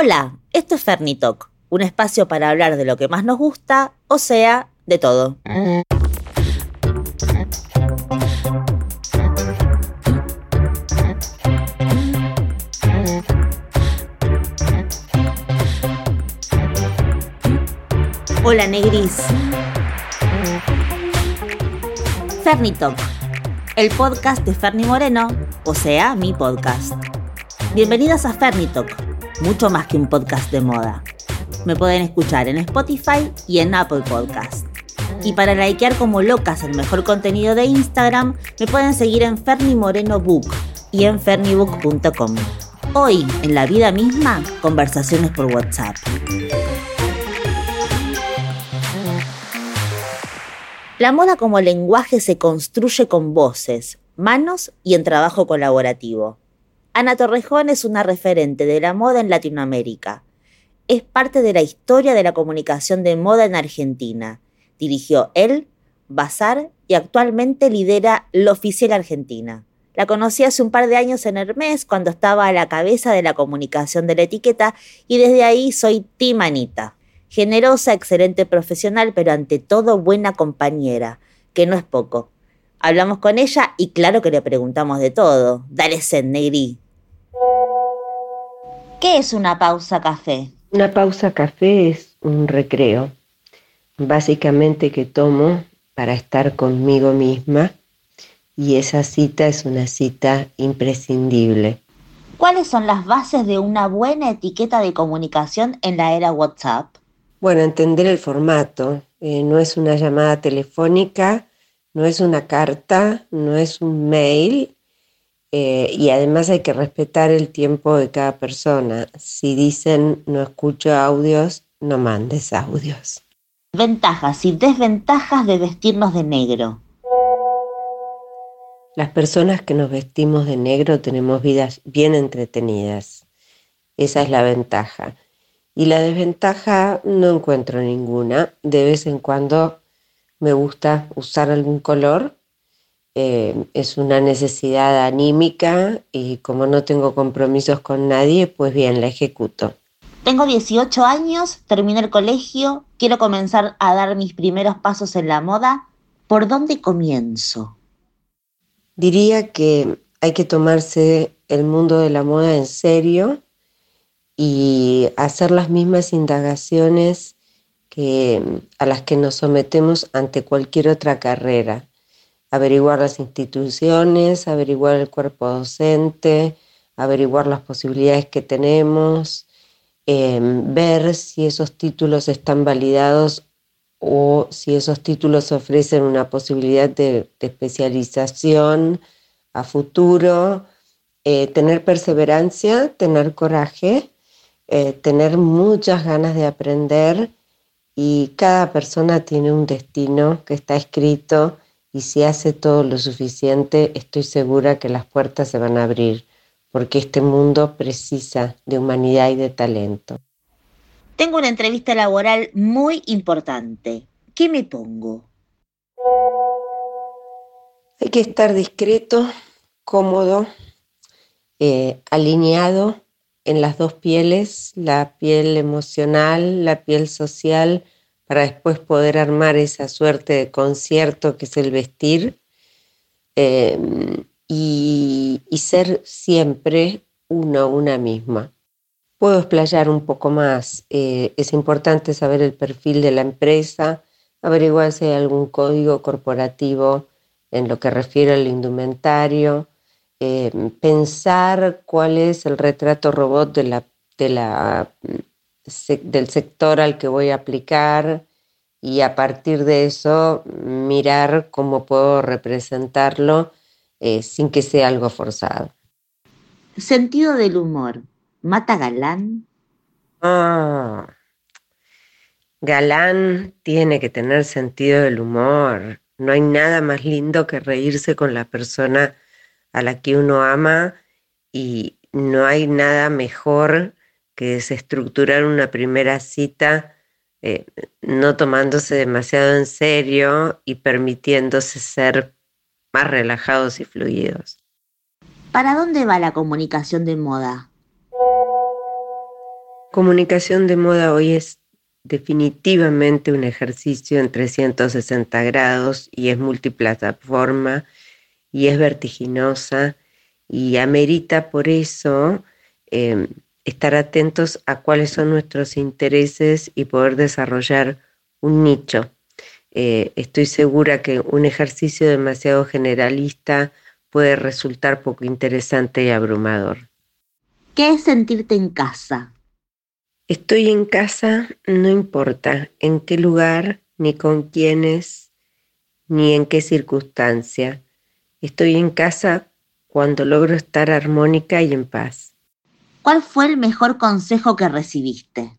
Hola, esto es Fernitalk, un espacio para hablar de lo que más nos gusta, o sea, de todo. Hola Negris. Fernitalk, el podcast de Ferni Moreno, o sea, mi podcast. Bienvenidas a Fernitalk, mucho más que un podcast de moda. Me pueden escuchar en Spotify y en Apple Podcast. Y para likear como locas el mejor contenido de Instagram, me pueden seguir en Ferni Moreno Book y en fernibook.com. Hoy, en la vida misma, conversaciones por WhatsApp. La moda como lenguaje se construye con voces, manos y en trabajo colaborativo. Ana Torrejón es una referente de la moda en Latinoamérica. Es parte de la historia de la comunicación de moda en Argentina. Dirigió El, Bazar y actualmente lidera La Oficial Argentina. La conocí hace un par de años en Hermes cuando estaba a la cabeza de la comunicación de la etiqueta y desde ahí soy Tim Anita. Generosa, excelente profesional, pero ante todo buena compañera, que no es poco. Hablamos con ella y claro que le preguntamos de todo. Dale sed, negri. ¿Qué es una pausa café? Una pausa café es un recreo, básicamente que tomo para estar conmigo misma y esa cita es una cita imprescindible. ¿Cuáles son las bases de una buena etiqueta de comunicación en la era WhatsApp? Bueno, entender el formato. Eh, no es una llamada telefónica, no es una carta, no es un mail. eh, y además hay que respetar el tiempo de cada persona. Si dicen no escucho audios, no mandes audios. Ventajas y desventajas de vestirnos de negro. Las personas que nos vestimos de negro tenemos vidas bien entretenidas. Esa es la ventaja. Y la desventaja no encuentro ninguna. De vez en cuando me gusta usar algún color. Eh, es una necesidad anímica y como no tengo compromisos con nadie, pues bien, la ejecuto. Tengo 18 años, terminé el colegio, quiero comenzar a dar mis primeros pasos en la moda. ¿Por dónde comienzo? Diría que hay que tomarse el mundo de la moda en serio y hacer las mismas indagaciones que, a las que nos sometemos ante cualquier otra carrera. Averiguar las instituciones, averiguar el cuerpo docente, averiguar las posibilidades que tenemos, eh, ver si esos títulos están validados o si esos títulos ofrecen una posibilidad de, de especialización a futuro, eh, tener perseverancia, tener coraje, eh, tener muchas ganas de aprender y cada persona tiene un destino que está escrito y si hace todo lo suficiente, estoy segura que las puertas se van a abrir, porque este mundo precisa de humanidad y de talento. Tengo una entrevista laboral muy importante. ¿Qué me pongo? Hay que estar discreto, cómodo, eh, alineado en las dos pieles, la piel emocional, la piel social, para después poder armar esa suerte de concierto que es el vestir y, y ser siempre uno, una misma. Puedo explayar un poco más. Eh, es importante saber el perfil de la empresa, averiguar si hay algún código corporativo en lo que refiere al indumentario, eh, pensar cuál es el retrato robot de la, de la, se, del sector al que voy a aplicar y a partir de eso mirar cómo puedo representarlo eh, sin que sea algo forzado. Sentido del humor. ¿Mata galán? Ah, galán tiene que tener sentido del humor. No hay nada más lindo que reírse con la persona a la que uno ama y no hay nada mejor que desestructurar una primera cita eh, no tomándose demasiado en serio y permitiéndose ser más relajados y fluidos. ¿Para dónde va la comunicación de moda? comunicación de moda hoy es definitivamente un ejercicio en 360 grados y es multiplataforma y es vertiginosa y amerita por eso em, estar atentos a cuáles son nuestros intereses y poder desarrollar un nicho. Eh, estoy segura que un ejercicio demasiado generalista puede resultar poco interesante y abrumador. ¿Qué es sentirte en casa? Estoy en casa, no importa en qué lugar, ni con quiénes, ni en qué circunstancia. Estoy en casa cuando logro estar armónica y en paz. ¿Cuál fue el mejor consejo que recibiste?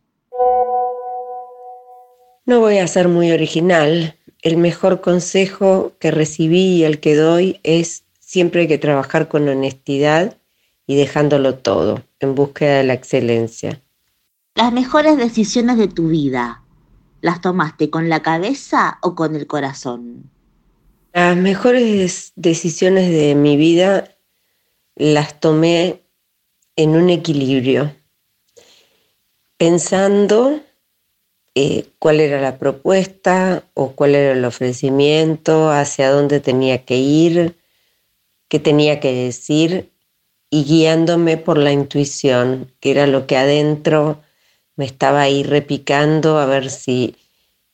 No voy a ser muy original. El mejor consejo que recibí y el que doy es siempre hay que trabajar con honestidad y dejándolo todo en búsqueda de la excelencia. Las mejores decisiones de tu vida, ¿las tomaste con la cabeza o con el corazón? Las mejores decisiones de mi vida las tomé en un equilibrio, pensando eh, cuál era la propuesta o cuál era el ofrecimiento, hacia dónde tenía que ir, qué tenía que decir y guiándome por la intuición, que era lo que adentro me estaba ahí repicando a ver si,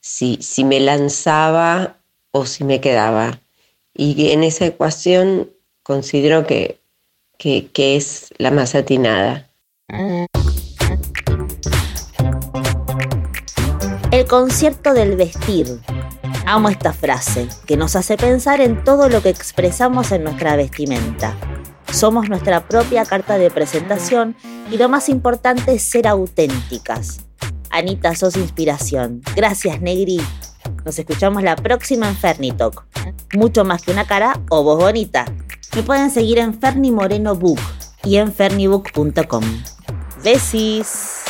si, si me lanzaba o si me quedaba. Y en esa ecuación considero que, que, que es la más atinada. El concierto del vestir Amo esta frase, que nos hace pensar en todo lo que expresamos en nuestra vestimenta. Somos nuestra propia carta de presentación y lo más importante es ser auténticas. Anita, sos inspiración. Gracias, Negri. Nos escuchamos la próxima en Fernitalk. Mucho más que una cara o voz bonita. Me pueden seguir en Ferni Moreno Book y en fernibook.com. Besis.